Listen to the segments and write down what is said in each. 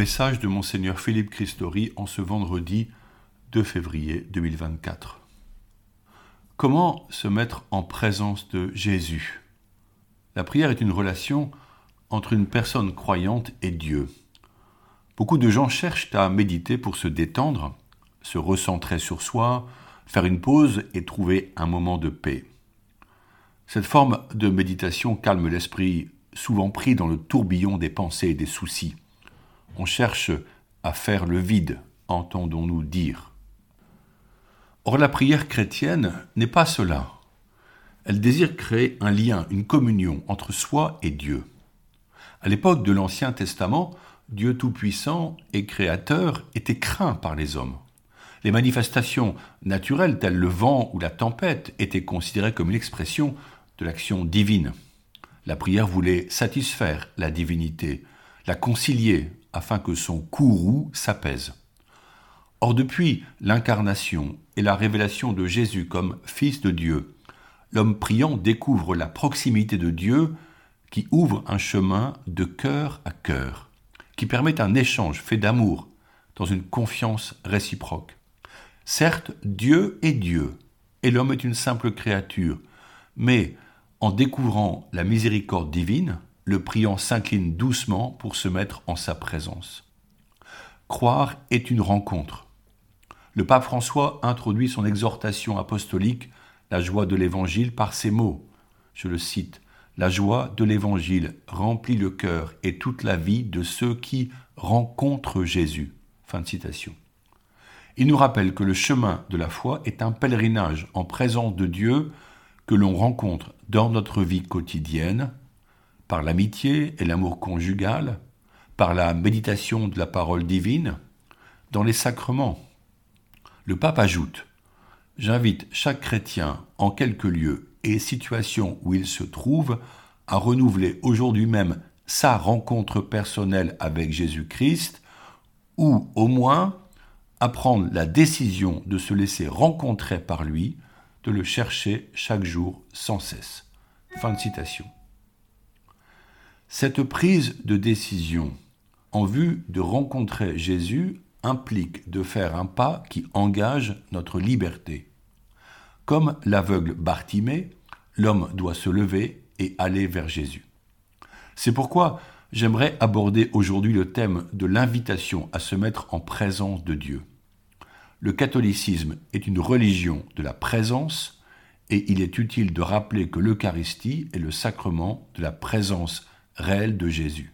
Message de Monseigneur Philippe Christori en ce vendredi 2 février 2024. Comment se mettre en présence de Jésus? La prière est une relation entre une personne croyante et Dieu. Beaucoup de gens cherchent à méditer pour se détendre, se recentrer sur soi, faire une pause et trouver un moment de paix. Cette forme de méditation calme l'esprit souvent pris dans le tourbillon des pensées et des soucis. On cherche à faire le vide, entendons-nous dire. Or la prière chrétienne n'est pas cela. Elle désire créer un lien, une communion entre soi et Dieu. À l'époque de l'Ancien Testament, Dieu Tout-Puissant et Créateur était craint par les hommes. Les manifestations naturelles telles le vent ou la tempête étaient considérées comme l'expression de l'action divine. La prière voulait satisfaire la divinité, la concilier afin que son courroux s'apaise. Or depuis l'incarnation et la révélation de Jésus comme Fils de Dieu, l'homme priant découvre la proximité de Dieu qui ouvre un chemin de cœur à cœur, qui permet un échange fait d'amour dans une confiance réciproque. Certes, Dieu est Dieu, et l'homme est une simple créature, mais en découvrant la miséricorde divine, le priant s'incline doucement pour se mettre en sa présence. Croire est une rencontre. Le pape François introduit son exhortation apostolique, la joie de l'Évangile, par ces mots. Je le cite. La joie de l'Évangile remplit le cœur et toute la vie de ceux qui rencontrent Jésus. Fin de citation. Il nous rappelle que le chemin de la foi est un pèlerinage en présence de Dieu que l'on rencontre dans notre vie quotidienne par l'amitié et l'amour conjugal, par la méditation de la parole divine, dans les sacrements. Le pape ajoute J'invite chaque chrétien, en quelque lieu et situation où il se trouve, à renouveler aujourd'hui même sa rencontre personnelle avec Jésus-Christ, ou au moins à prendre la décision de se laisser rencontrer par lui, de le chercher chaque jour sans cesse. Fin de citation. Cette prise de décision en vue de rencontrer Jésus implique de faire un pas qui engage notre liberté. Comme l'aveugle Bartimée, l'homme doit se lever et aller vers Jésus. C'est pourquoi j'aimerais aborder aujourd'hui le thème de l'invitation à se mettre en présence de Dieu. Le catholicisme est une religion de la présence et il est utile de rappeler que l'Eucharistie est le sacrement de la présence réel de Jésus.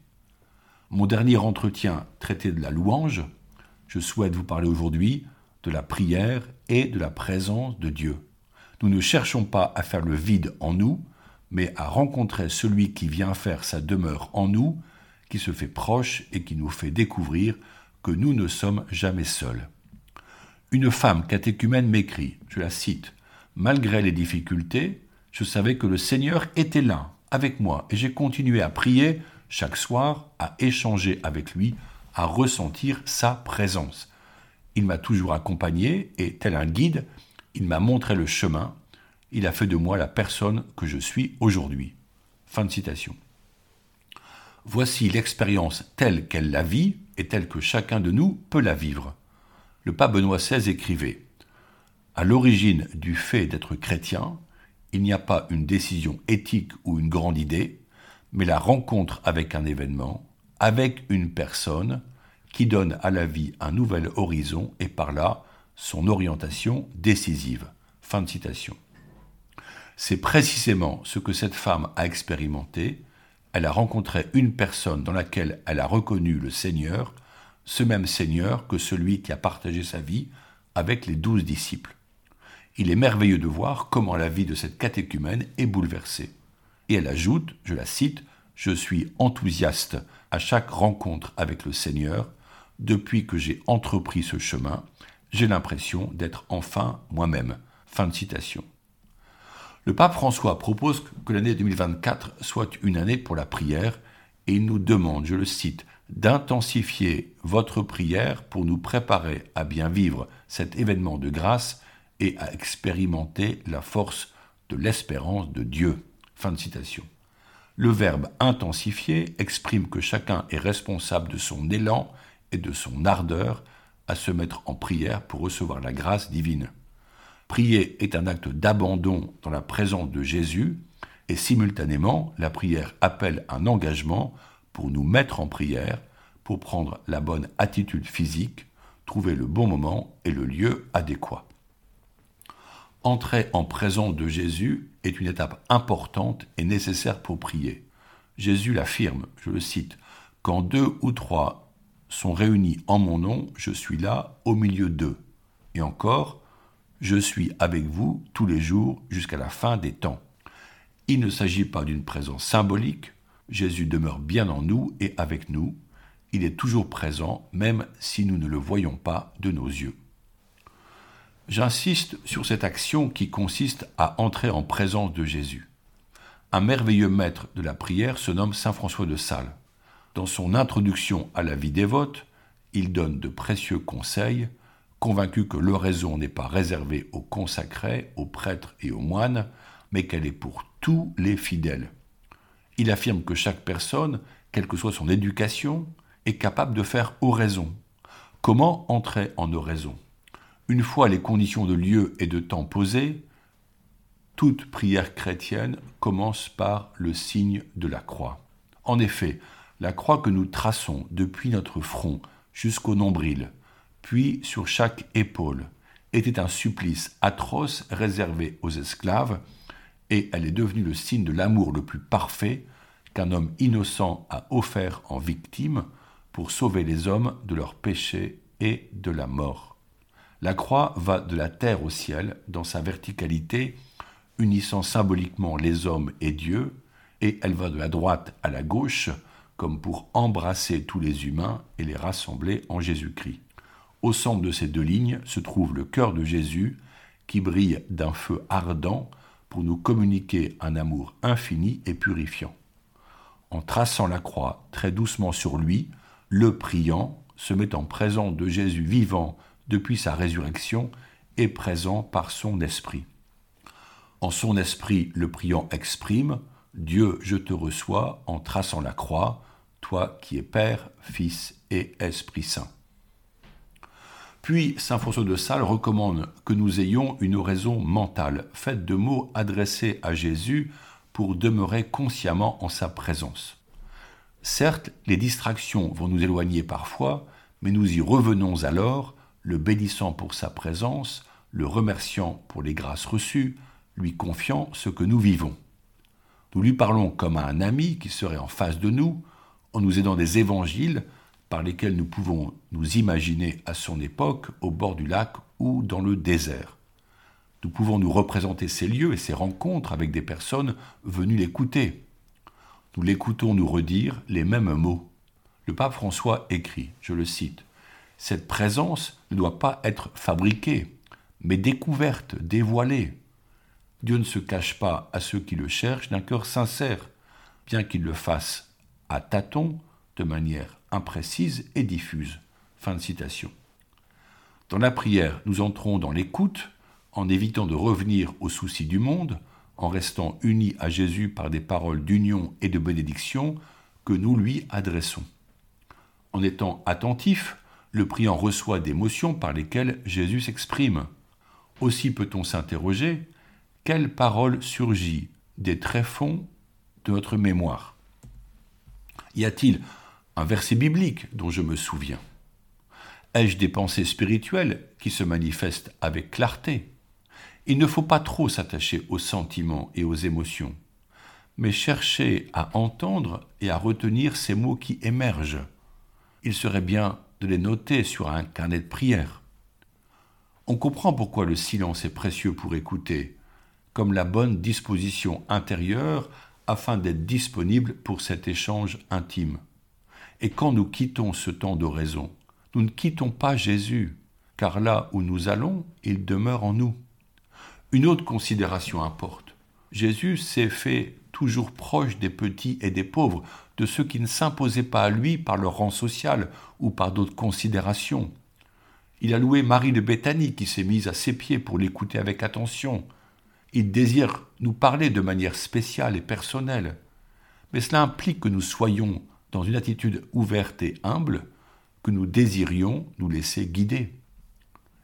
Mon dernier entretien traité de la louange, je souhaite vous parler aujourd'hui de la prière et de la présence de Dieu. Nous ne cherchons pas à faire le vide en nous, mais à rencontrer celui qui vient faire sa demeure en nous, qui se fait proche et qui nous fait découvrir que nous ne sommes jamais seuls. Une femme catéchumène m'écrit, je la cite, Malgré les difficultés, je savais que le Seigneur était là, avec moi et j'ai continué à prier chaque soir, à échanger avec lui, à ressentir sa présence. Il m'a toujours accompagné et, tel un guide, il m'a montré le chemin. Il a fait de moi la personne que je suis aujourd'hui. Fin de citation. Voici l'expérience telle qu'elle la vit et telle que chacun de nous peut la vivre. Le pape Benoît XVI écrivait À l'origine du fait d'être chrétien, il n'y a pas une décision éthique ou une grande idée, mais la rencontre avec un événement, avec une personne qui donne à la vie un nouvel horizon et par là son orientation décisive. C'est précisément ce que cette femme a expérimenté. Elle a rencontré une personne dans laquelle elle a reconnu le Seigneur, ce même Seigneur que celui qui a partagé sa vie avec les douze disciples il est merveilleux de voir comment la vie de cette catéchumène est bouleversée. Et elle ajoute, je la cite, Je suis enthousiaste à chaque rencontre avec le Seigneur. Depuis que j'ai entrepris ce chemin, j'ai l'impression d'être enfin moi-même. Fin de citation. Le pape François propose que l'année 2024 soit une année pour la prière et il nous demande, je le cite, d'intensifier votre prière pour nous préparer à bien vivre cet événement de grâce et à expérimenter la force de l'espérance de Dieu. Fin de citation. Le verbe intensifier exprime que chacun est responsable de son élan et de son ardeur à se mettre en prière pour recevoir la grâce divine. Prier est un acte d'abandon dans la présence de Jésus et simultanément la prière appelle un engagement pour nous mettre en prière, pour prendre la bonne attitude physique, trouver le bon moment et le lieu adéquat. Entrer en présence de Jésus est une étape importante et nécessaire pour prier. Jésus l'affirme, je le cite, Quand deux ou trois sont réunis en mon nom, je suis là au milieu d'eux. Et encore, je suis avec vous tous les jours jusqu'à la fin des temps. Il ne s'agit pas d'une présence symbolique, Jésus demeure bien en nous et avec nous, il est toujours présent même si nous ne le voyons pas de nos yeux. J'insiste sur cette action qui consiste à entrer en présence de Jésus. Un merveilleux maître de la prière se nomme Saint François de Sales. Dans son introduction à la vie dévote, il donne de précieux conseils, convaincu que l'oraison n'est pas réservée aux consacrés, aux prêtres et aux moines, mais qu'elle est pour tous les fidèles. Il affirme que chaque personne, quelle que soit son éducation, est capable de faire oraison. Comment entrer en oraison? Une fois les conditions de lieu et de temps posées, toute prière chrétienne commence par le signe de la croix. En effet, la croix que nous traçons depuis notre front jusqu'au nombril, puis sur chaque épaule, était un supplice atroce réservé aux esclaves, et elle est devenue le signe de l'amour le plus parfait qu'un homme innocent a offert en victime pour sauver les hommes de leurs péchés et de la mort. La croix va de la terre au ciel dans sa verticalité, unissant symboliquement les hommes et Dieu, et elle va de la droite à la gauche, comme pour embrasser tous les humains et les rassembler en Jésus-Christ. Au centre de ces deux lignes se trouve le cœur de Jésus, qui brille d'un feu ardent pour nous communiquer un amour infini et purifiant. En traçant la croix très doucement sur lui, le priant se met en présence de Jésus vivant depuis sa résurrection et présent par son esprit. En son esprit, le priant exprime Dieu, je te reçois en traçant la croix, toi qui es Père, Fils et Esprit Saint. Puis Saint François de Sales recommande que nous ayons une oraison mentale, faite de mots adressés à Jésus pour demeurer consciemment en sa présence. Certes, les distractions vont nous éloigner parfois, mais nous y revenons alors, le bénissant pour sa présence, le remerciant pour les grâces reçues, lui confiant ce que nous vivons. Nous lui parlons comme à un ami qui serait en face de nous, en nous aidant des évangiles par lesquels nous pouvons nous imaginer à son époque au bord du lac ou dans le désert. Nous pouvons nous représenter ces lieux et ces rencontres avec des personnes venues l'écouter. Nous l'écoutons nous redire les mêmes mots. Le pape François écrit, je le cite, Cette présence ne doit pas être fabriquée, mais découverte, dévoilée. Dieu ne se cache pas à ceux qui le cherchent d'un cœur sincère, bien qu'il le fasse à tâtons, de manière imprécise et diffuse. Fin de citation. Dans la prière, nous entrons dans l'écoute, en évitant de revenir aux soucis du monde, en restant unis à Jésus par des paroles d'union et de bénédiction que nous lui adressons. En étant attentif, le priant reçoit des motions par lesquelles Jésus s'exprime. Aussi peut-on s'interroger quelle parole surgit des tréfonds de notre mémoire? Y a-t-il un verset biblique dont je me souviens? Ai-je des pensées spirituelles qui se manifestent avec clarté? Il ne faut pas trop s'attacher aux sentiments et aux émotions, mais chercher à entendre et à retenir ces mots qui émergent. Il serait bien de les noter sur un carnet de prière. On comprend pourquoi le silence est précieux pour écouter, comme la bonne disposition intérieure afin d'être disponible pour cet échange intime. Et quand nous quittons ce temps d'oraison, nous ne quittons pas Jésus, car là où nous allons, il demeure en nous. Une autre considération importe. Jésus s'est fait toujours proche des petits et des pauvres, de ceux qui ne s'imposaient pas à lui par leur rang social ou par d'autres considérations. Il a loué Marie de Béthanie qui s'est mise à ses pieds pour l'écouter avec attention. Il désire nous parler de manière spéciale et personnelle. Mais cela implique que nous soyons dans une attitude ouverte et humble, que nous désirions nous laisser guider.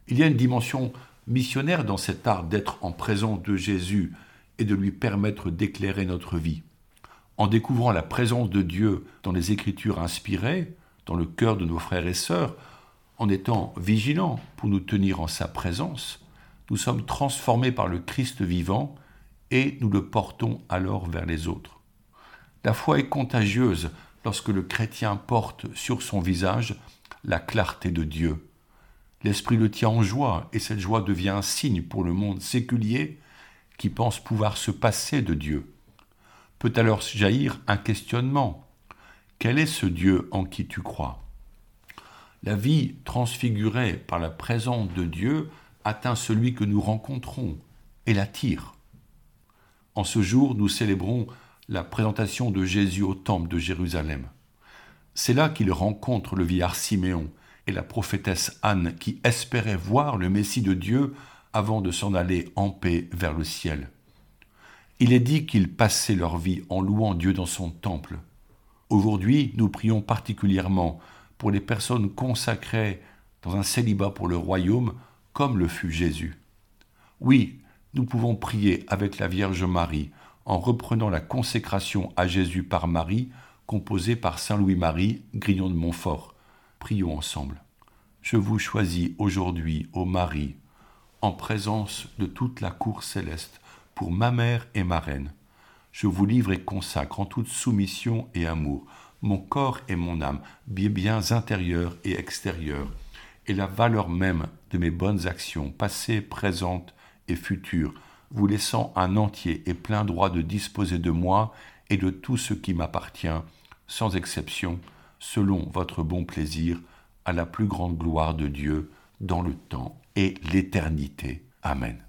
Il y a une dimension missionnaire dans cet art d'être en présence de Jésus et de lui permettre d'éclairer notre vie. En découvrant la présence de Dieu dans les Écritures inspirées, dans le cœur de nos frères et sœurs, en étant vigilants pour nous tenir en sa présence, nous sommes transformés par le Christ vivant et nous le portons alors vers les autres. La foi est contagieuse lorsque le chrétien porte sur son visage la clarté de Dieu. L'Esprit le tient en joie et cette joie devient un signe pour le monde séculier qui pense pouvoir se passer de Dieu. Peut alors jaillir un questionnement. Quel est ce Dieu en qui tu crois? La vie transfigurée par la présence de Dieu atteint celui que nous rencontrons et l'attire. En ce jour, nous célébrons la présentation de Jésus au temple de Jérusalem. C'est là qu'il rencontre le vieillard Siméon et la prophétesse Anne qui espéraient voir le Messie de Dieu avant de s'en aller en paix vers le ciel. Il est dit qu'ils passaient leur vie en louant Dieu dans son temple. Aujourd'hui, nous prions particulièrement pour les personnes consacrées dans un célibat pour le royaume, comme le fut Jésus. Oui, nous pouvons prier avec la Vierge Marie en reprenant la consécration à Jésus par Marie, composée par Saint Louis-Marie, Grillon de Montfort. Prions ensemble. Je vous choisis aujourd'hui, ô Marie, en présence de toute la cour céleste, pour ma mère et ma reine. Je vous livre et consacre en toute soumission et amour mon corps et mon âme, bien biens intérieurs et extérieurs, et la valeur même de mes bonnes actions, passées, présentes et futures, vous laissant un entier et plein droit de disposer de moi et de tout ce qui m'appartient, sans exception, selon votre bon plaisir, à la plus grande gloire de Dieu, dans le temps et l'éternité. Amen.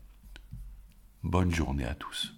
Bonne journée à tous.